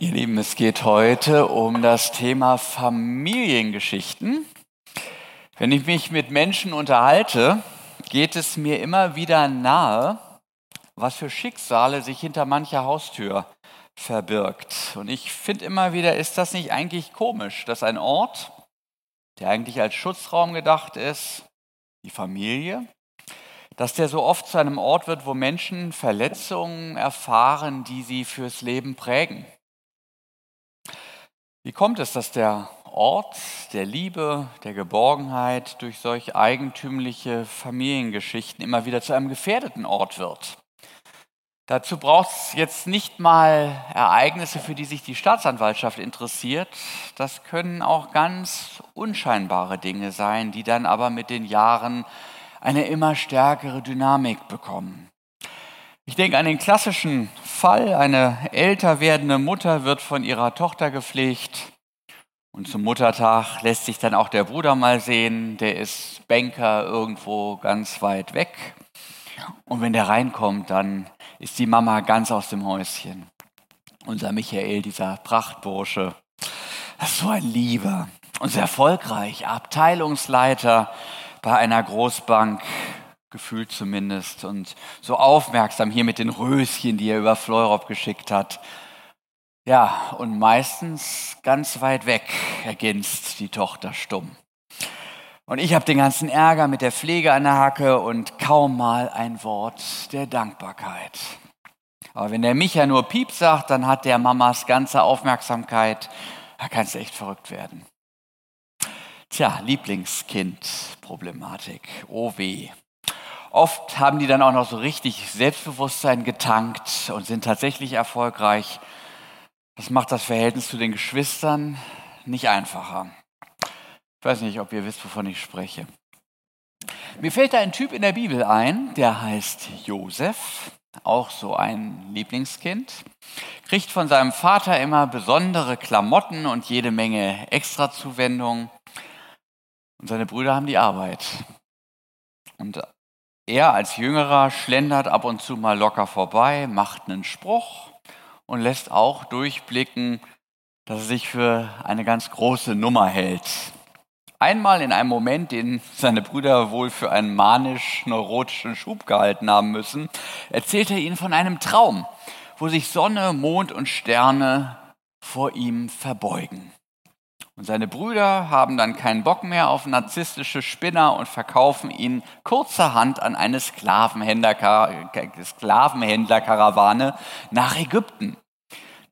Ihr Lieben, es geht heute um das Thema Familiengeschichten. Wenn ich mich mit Menschen unterhalte, geht es mir immer wieder nahe, was für Schicksale sich hinter mancher Haustür verbirgt. Und ich finde immer wieder, ist das nicht eigentlich komisch, dass ein Ort, der eigentlich als Schutzraum gedacht ist, die Familie, dass der so oft zu einem Ort wird, wo Menschen Verletzungen erfahren, die sie fürs Leben prägen. Wie kommt es, dass der Ort der Liebe, der Geborgenheit durch solch eigentümliche Familiengeschichten immer wieder zu einem gefährdeten Ort wird? Dazu braucht es jetzt nicht mal Ereignisse, für die sich die Staatsanwaltschaft interessiert. Das können auch ganz unscheinbare Dinge sein, die dann aber mit den Jahren eine immer stärkere Dynamik bekommen. Ich denke an den klassischen Fall, eine älter werdende Mutter wird von ihrer Tochter gepflegt und zum Muttertag lässt sich dann auch der Bruder mal sehen, der ist Banker irgendwo ganz weit weg. Und wenn der reinkommt, dann ist die Mama ganz aus dem Häuschen. Unser Michael, dieser Prachtbursche, das ist so ein Lieber und sehr erfolgreich, Abteilungsleiter bei einer Großbank gefühlt zumindest, und so aufmerksam hier mit den Röschen, die er über Fleurop geschickt hat. Ja, und meistens ganz weit weg ergänzt die Tochter stumm. Und ich habe den ganzen Ärger mit der Pflege an der Hacke und kaum mal ein Wort der Dankbarkeit. Aber wenn der Micha nur Piep sagt, dann hat der Mamas ganze Aufmerksamkeit. Da kannst du echt verrückt werden. Tja, Lieblingskind-Problematik. Oh weh. Oft haben die dann auch noch so richtig Selbstbewusstsein getankt und sind tatsächlich erfolgreich. Das macht das Verhältnis zu den Geschwistern nicht einfacher. Ich weiß nicht, ob ihr wisst, wovon ich spreche. Mir fällt da ein Typ in der Bibel ein, der heißt Josef, auch so ein Lieblingskind, kriegt von seinem Vater immer besondere Klamotten und jede Menge Extrazuwendungen. Und seine Brüder haben die Arbeit. Und er als Jüngerer schlendert ab und zu mal locker vorbei, macht einen Spruch und lässt auch durchblicken, dass er sich für eine ganz große Nummer hält. Einmal in einem Moment, den seine Brüder wohl für einen manisch-neurotischen Schub gehalten haben müssen, erzählt er ihnen von einem Traum, wo sich Sonne, Mond und Sterne vor ihm verbeugen. Und seine Brüder haben dann keinen Bock mehr auf narzisstische Spinner und verkaufen ihn kurzerhand an eine Sklavenhändlerkarawane nach Ägypten.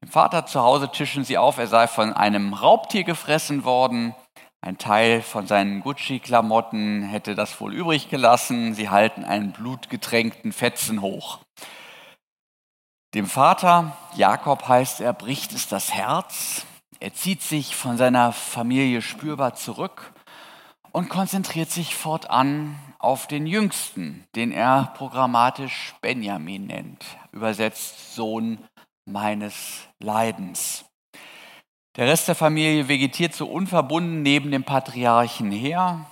Dem Vater zu Hause tischen sie auf, er sei von einem Raubtier gefressen worden. Ein Teil von seinen Gucci-Klamotten hätte das wohl übrig gelassen. Sie halten einen blutgetränkten Fetzen hoch. Dem Vater, Jakob heißt er, bricht es das Herz. Er zieht sich von seiner Familie spürbar zurück und konzentriert sich fortan auf den Jüngsten, den er programmatisch Benjamin nennt, übersetzt Sohn meines Leidens. Der Rest der Familie vegetiert so unverbunden neben dem Patriarchen her.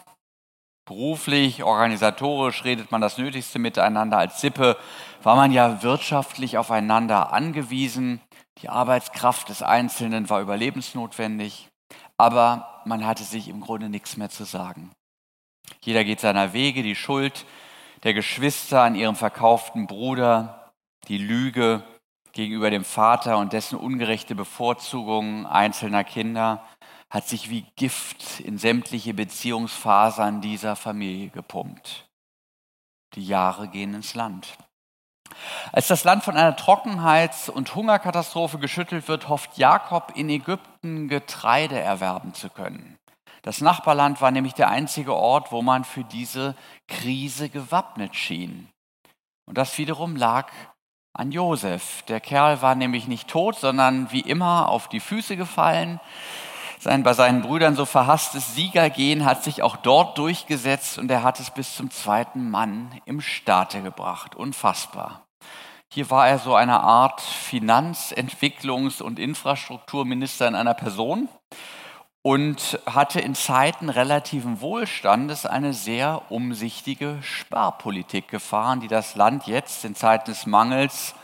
Beruflich, organisatorisch redet man das Nötigste miteinander. Als Sippe war man ja wirtschaftlich aufeinander angewiesen. Die Arbeitskraft des Einzelnen war überlebensnotwendig, aber man hatte sich im Grunde nichts mehr zu sagen. Jeder geht seiner Wege, die Schuld der Geschwister an ihrem verkauften Bruder, die Lüge gegenüber dem Vater und dessen ungerechte Bevorzugung einzelner Kinder hat sich wie Gift in sämtliche Beziehungsfasern dieser Familie gepumpt. Die Jahre gehen ins Land. Als das Land von einer Trockenheits- und Hungerkatastrophe geschüttelt wird, hofft Jakob in Ägypten Getreide erwerben zu können. Das Nachbarland war nämlich der einzige Ort, wo man für diese Krise gewappnet schien. Und das wiederum lag an Josef. Der Kerl war nämlich nicht tot, sondern wie immer auf die Füße gefallen. Sein bei seinen Brüdern so verhasstes Siegergehen hat sich auch dort durchgesetzt und er hat es bis zum zweiten Mann im Staate gebracht. Unfassbar. Hier war er so eine Art Finanz-, Entwicklungs- und Infrastrukturminister in einer Person und hatte in Zeiten relativen Wohlstandes eine sehr umsichtige Sparpolitik gefahren, die das Land jetzt in Zeiten des Mangels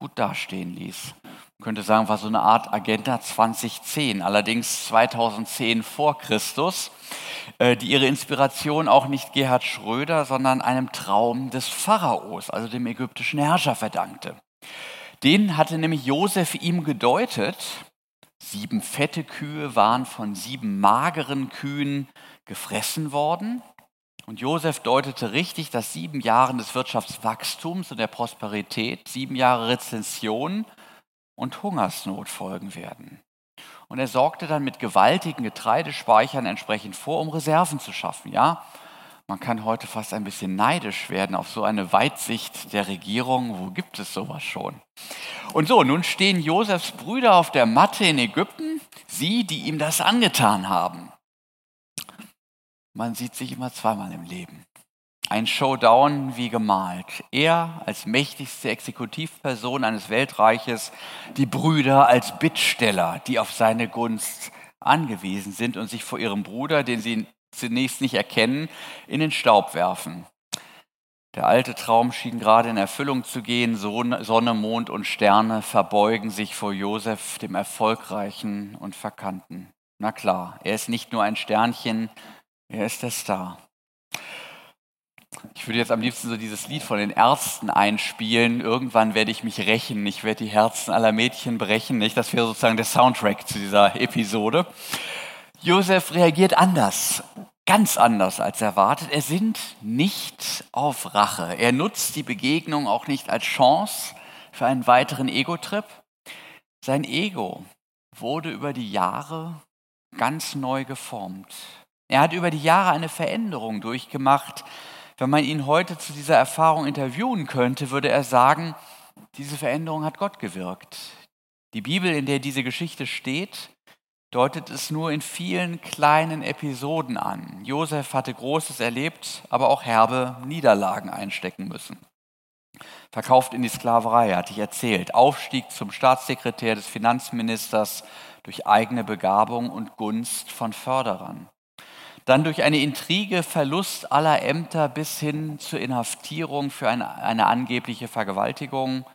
gut dastehen ließ. Man könnte sagen, war so eine Art Agenda 2010, allerdings 2010 vor Christus, äh, die ihre Inspiration auch nicht Gerhard Schröder, sondern einem Traum des Pharaos, also dem ägyptischen Herrscher, verdankte. Den hatte nämlich Josef ihm gedeutet. Sieben fette Kühe waren von sieben mageren Kühen gefressen worden. Und Josef deutete richtig, dass sieben Jahre des Wirtschaftswachstums und der Prosperität, sieben Jahre Rezension und Hungersnot folgen werden. Und er sorgte dann mit gewaltigen Getreidespeichern entsprechend vor, um Reserven zu schaffen. Ja, man kann heute fast ein bisschen neidisch werden auf so eine Weitsicht der Regierung. Wo gibt es sowas schon? Und so, nun stehen Josefs Brüder auf der Matte in Ägypten, sie, die ihm das angetan haben. Man sieht sich immer zweimal im Leben. Ein Showdown wie gemalt. Er als mächtigste Exekutivperson eines Weltreiches, die Brüder als Bittsteller, die auf seine Gunst angewiesen sind und sich vor ihrem Bruder, den sie zunächst nicht erkennen, in den Staub werfen. Der alte Traum schien gerade in Erfüllung zu gehen. Sonne, Mond und Sterne verbeugen sich vor Josef, dem Erfolgreichen und Verkannten. Na klar, er ist nicht nur ein Sternchen, er ist der Star. Ich würde jetzt am liebsten so dieses Lied von den Ärzten einspielen. Irgendwann werde ich mich rächen. Ich werde die Herzen aller Mädchen brechen. Nicht? Das wäre sozusagen der Soundtrack zu dieser Episode. Josef reagiert anders, ganz anders als erwartet. Er sinnt nicht auf Rache. Er nutzt die Begegnung auch nicht als Chance für einen weiteren Ego-Trip. Sein Ego wurde über die Jahre ganz neu geformt. Er hat über die Jahre eine Veränderung durchgemacht. Wenn man ihn heute zu dieser Erfahrung interviewen könnte, würde er sagen, diese Veränderung hat Gott gewirkt. Die Bibel, in der diese Geschichte steht, deutet es nur in vielen kleinen Episoden an. Josef hatte Großes erlebt, aber auch herbe Niederlagen einstecken müssen. Verkauft in die Sklaverei, hatte ich erzählt. Aufstieg zum Staatssekretär des Finanzministers durch eigene Begabung und Gunst von Förderern dann durch eine Intrige Verlust aller Ämter bis hin zur Inhaftierung für eine, eine angebliche Vergewaltigung.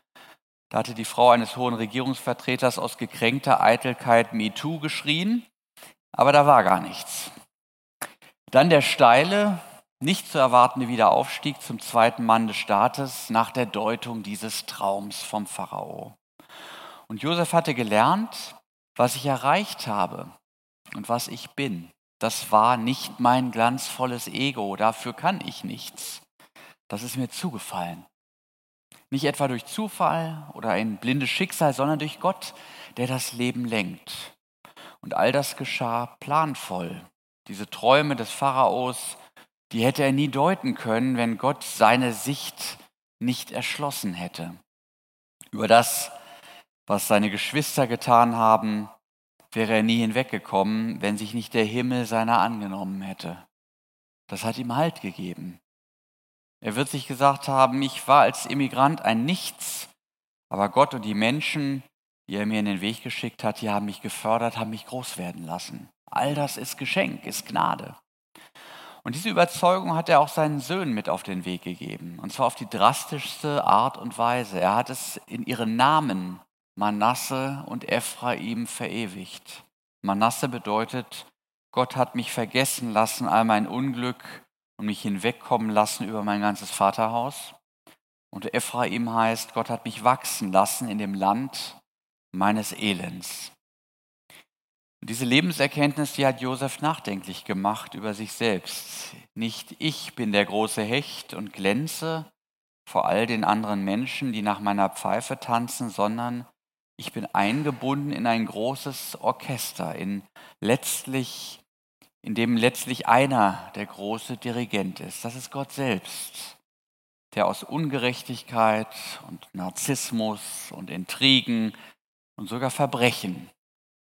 Da hatte die Frau eines hohen Regierungsvertreters aus gekränkter Eitelkeit MeToo geschrien, aber da war gar nichts. Dann der steile, nicht zu erwartende Wiederaufstieg zum zweiten Mann des Staates nach der Deutung dieses Traums vom Pharao. Und Josef hatte gelernt, was ich erreicht habe und was ich bin das war nicht mein glanzvolles Ego, dafür kann ich nichts. Das ist mir zugefallen. Nicht etwa durch Zufall oder ein blindes Schicksal, sondern durch Gott, der das Leben lenkt. Und all das geschah planvoll. Diese Träume des Pharaos, die hätte er nie deuten können, wenn Gott seine Sicht nicht erschlossen hätte. Über das, was seine Geschwister getan haben, wäre er nie hinweggekommen, wenn sich nicht der Himmel seiner angenommen hätte. Das hat ihm Halt gegeben. Er wird sich gesagt haben, ich war als Immigrant ein Nichts, aber Gott und die Menschen, die er mir in den Weg geschickt hat, die haben mich gefördert, haben mich groß werden lassen. All das ist Geschenk, ist Gnade. Und diese Überzeugung hat er auch seinen Söhnen mit auf den Weg gegeben. Und zwar auf die drastischste Art und Weise. Er hat es in ihren Namen Manasse und Ephraim verewigt. Manasse bedeutet, Gott hat mich vergessen lassen, all mein Unglück und mich hinwegkommen lassen über mein ganzes Vaterhaus. Und Ephraim heißt, Gott hat mich wachsen lassen in dem Land meines Elends. Und diese Lebenserkenntnis, die hat Josef nachdenklich gemacht über sich selbst. Nicht ich bin der große Hecht und glänze vor all den anderen Menschen, die nach meiner Pfeife tanzen, sondern ich bin eingebunden in ein großes Orchester, in letztlich, in dem letztlich einer der große Dirigent ist. Das ist Gott selbst, der aus Ungerechtigkeit und Narzissmus und Intrigen und sogar Verbrechen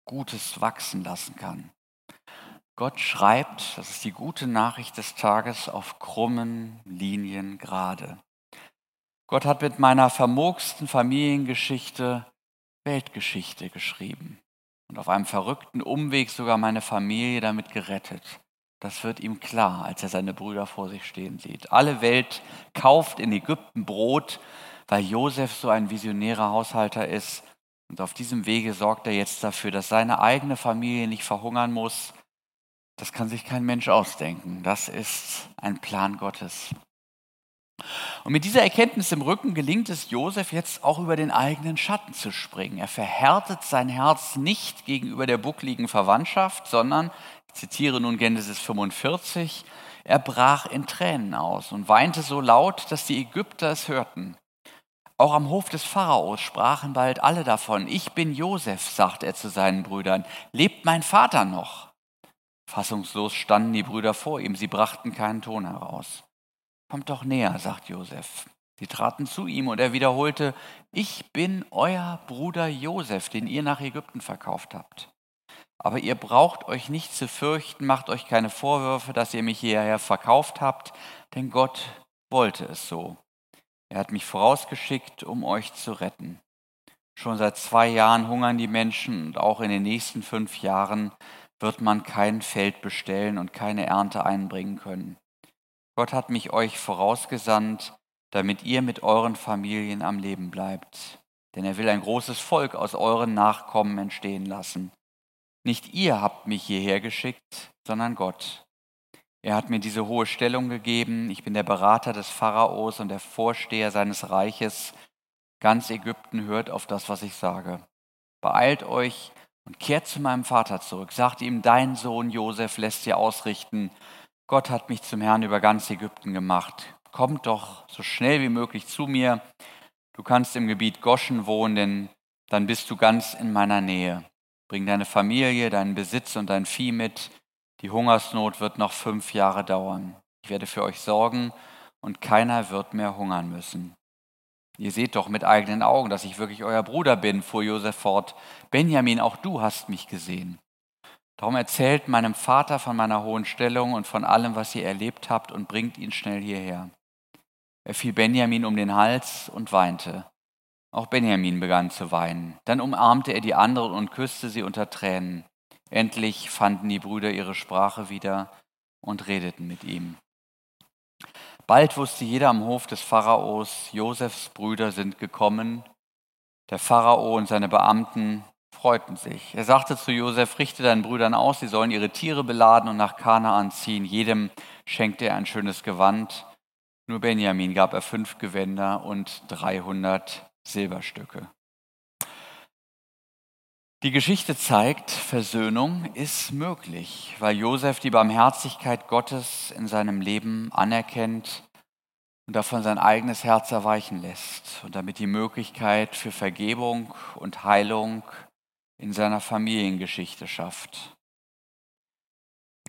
Gutes wachsen lassen kann. Gott schreibt, das ist die gute Nachricht des Tages, auf krummen Linien gerade. Gott hat mit meiner vermurksten Familiengeschichte Weltgeschichte geschrieben und auf einem verrückten Umweg sogar meine Familie damit gerettet. Das wird ihm klar, als er seine Brüder vor sich stehen sieht. Alle Welt kauft in Ägypten Brot, weil Josef so ein visionärer Haushalter ist. Und auf diesem Wege sorgt er jetzt dafür, dass seine eigene Familie nicht verhungern muss. Das kann sich kein Mensch ausdenken. Das ist ein Plan Gottes. Und mit dieser Erkenntnis im Rücken gelingt es Josef jetzt auch über den eigenen Schatten zu springen. Er verhärtet sein Herz nicht gegenüber der buckligen Verwandtschaft, sondern, ich zitiere nun Genesis 45, er brach in Tränen aus und weinte so laut, dass die Ägypter es hörten. Auch am Hof des Pharaos sprachen bald alle davon. Ich bin Josef, sagt er zu seinen Brüdern. Lebt mein Vater noch? Fassungslos standen die Brüder vor ihm, sie brachten keinen Ton heraus. Kommt doch näher, sagt Josef. Sie traten zu ihm und er wiederholte, ich bin euer Bruder Josef, den ihr nach Ägypten verkauft habt. Aber ihr braucht euch nicht zu fürchten, macht euch keine Vorwürfe, dass ihr mich hierher verkauft habt, denn Gott wollte es so. Er hat mich vorausgeschickt, um euch zu retten. Schon seit zwei Jahren hungern die Menschen und auch in den nächsten fünf Jahren wird man kein Feld bestellen und keine Ernte einbringen können. Gott hat mich euch vorausgesandt, damit ihr mit euren Familien am Leben bleibt. Denn er will ein großes Volk aus euren Nachkommen entstehen lassen. Nicht ihr habt mich hierher geschickt, sondern Gott. Er hat mir diese hohe Stellung gegeben. Ich bin der Berater des Pharaos und der Vorsteher seines Reiches. Ganz Ägypten hört auf das, was ich sage. Beeilt euch und kehrt zu meinem Vater zurück. Sagt ihm, dein Sohn Josef lässt dir ausrichten, Gott hat mich zum Herrn über ganz Ägypten gemacht. Kommt doch so schnell wie möglich zu mir. Du kannst im Gebiet Goschen wohnen, denn dann bist du ganz in meiner Nähe. Bring deine Familie, deinen Besitz und dein Vieh mit. Die Hungersnot wird noch fünf Jahre dauern. Ich werde für euch sorgen und keiner wird mehr hungern müssen. Ihr seht doch mit eigenen Augen, dass ich wirklich euer Bruder bin, fuhr Josef fort. Benjamin, auch du hast mich gesehen. Darum erzählt meinem Vater von meiner hohen Stellung und von allem, was ihr erlebt habt und bringt ihn schnell hierher. Er fiel Benjamin um den Hals und weinte. Auch Benjamin begann zu weinen. Dann umarmte er die anderen und küsste sie unter Tränen. Endlich fanden die Brüder ihre Sprache wieder und redeten mit ihm. Bald wusste jeder am Hof des Pharaos, Josefs Brüder sind gekommen. Der Pharao und seine Beamten freuten sich. Er sagte zu Josef, richte deinen Brüdern aus, sie sollen ihre Tiere beladen und nach Kanaan ziehen. Jedem schenkte er ein schönes Gewand. Nur Benjamin gab er fünf Gewänder und 300 Silberstücke. Die Geschichte zeigt, Versöhnung ist möglich, weil Josef die Barmherzigkeit Gottes in seinem Leben anerkennt und davon sein eigenes Herz erweichen lässt und damit die Möglichkeit für Vergebung und Heilung in seiner Familiengeschichte schafft.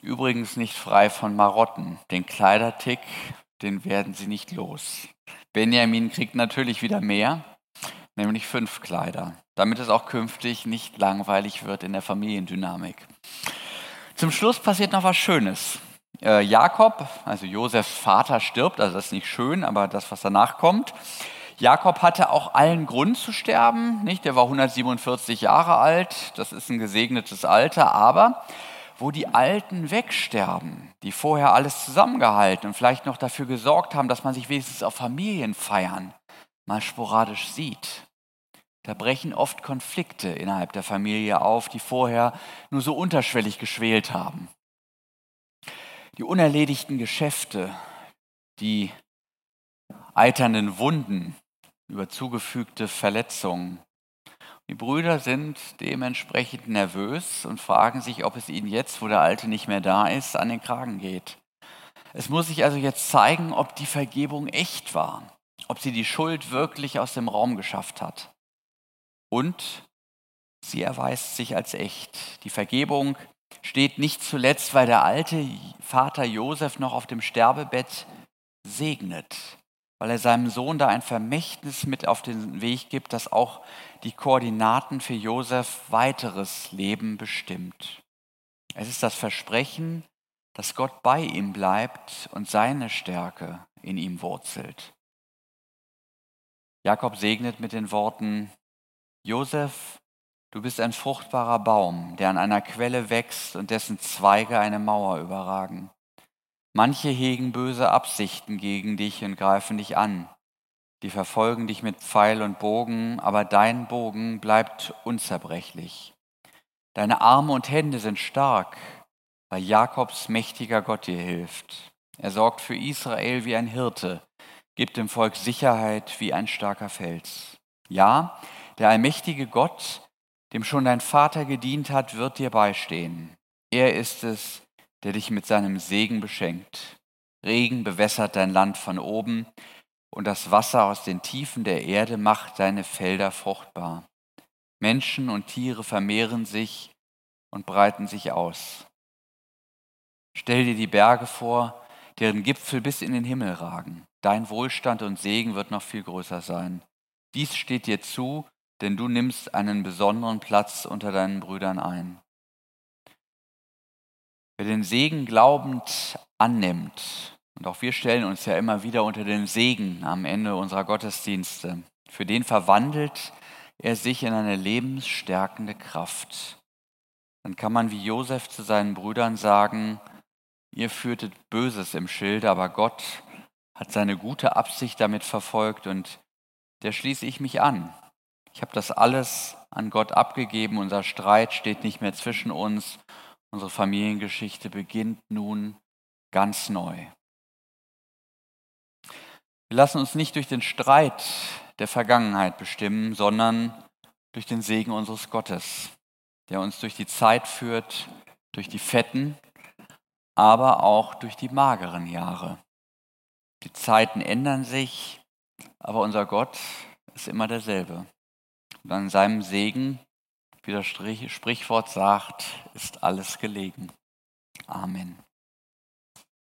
Übrigens nicht frei von Marotten. Den Kleidertick, den werden sie nicht los. Benjamin kriegt natürlich wieder mehr, nämlich fünf Kleider, damit es auch künftig nicht langweilig wird in der Familiendynamik. Zum Schluss passiert noch was Schönes. Äh, Jakob, also Josefs Vater, stirbt, also das ist nicht schön, aber das, was danach kommt. Jakob hatte auch allen Grund zu sterben, nicht? Der war 147 Jahre alt, das ist ein gesegnetes Alter, aber wo die Alten wegsterben, die vorher alles zusammengehalten und vielleicht noch dafür gesorgt haben, dass man sich wenigstens auf Familienfeiern mal sporadisch sieht. Da brechen oft Konflikte innerhalb der Familie auf, die vorher nur so unterschwellig geschwelt haben. Die unerledigten Geschäfte, die eiternden Wunden, über zugefügte Verletzungen. Die Brüder sind dementsprechend nervös und fragen sich, ob es ihnen jetzt, wo der Alte nicht mehr da ist, an den Kragen geht. Es muss sich also jetzt zeigen, ob die Vergebung echt war, ob sie die Schuld wirklich aus dem Raum geschafft hat. Und sie erweist sich als echt. Die Vergebung steht nicht zuletzt, weil der alte Vater Josef noch auf dem Sterbebett segnet weil er seinem Sohn da ein Vermächtnis mit auf den Weg gibt, das auch die Koordinaten für Josef weiteres Leben bestimmt. Es ist das Versprechen, dass Gott bei ihm bleibt und seine Stärke in ihm wurzelt. Jakob segnet mit den Worten, Josef, du bist ein fruchtbarer Baum, der an einer Quelle wächst und dessen Zweige eine Mauer überragen. Manche hegen böse Absichten gegen dich und greifen dich an. die verfolgen dich mit Pfeil und Bogen, aber dein Bogen bleibt unzerbrechlich. Deine Arme und Hände sind stark, weil Jakobs mächtiger Gott dir hilft. Er sorgt für Israel wie ein Hirte, gibt dem Volk Sicherheit wie ein starker Fels. Ja, der allmächtige Gott, dem schon dein Vater gedient hat, wird dir beistehen. Er ist es, der dich mit seinem Segen beschenkt. Regen bewässert dein Land von oben, und das Wasser aus den Tiefen der Erde macht deine Felder fruchtbar. Menschen und Tiere vermehren sich und breiten sich aus. Stell dir die Berge vor, deren Gipfel bis in den Himmel ragen. Dein Wohlstand und Segen wird noch viel größer sein. Dies steht dir zu, denn du nimmst einen besonderen Platz unter deinen Brüdern ein. Wer den Segen glaubend annimmt, und auch wir stellen uns ja immer wieder unter den Segen am Ende unserer Gottesdienste, für den verwandelt er sich in eine lebensstärkende Kraft. Dann kann man wie Josef zu seinen Brüdern sagen, ihr führtet Böses im Schilde, aber Gott hat seine gute Absicht damit verfolgt und der schließe ich mich an. Ich habe das alles an Gott abgegeben, unser Streit steht nicht mehr zwischen uns, unsere Familiengeschichte beginnt nun ganz neu. Wir lassen uns nicht durch den Streit der Vergangenheit bestimmen, sondern durch den Segen unseres Gottes, der uns durch die Zeit führt, durch die fetten, aber auch durch die mageren Jahre. Die Zeiten ändern sich, aber unser Gott ist immer derselbe. Und an seinem Segen, wie das Sprichwort sagt, ist alles gelegen. Amen.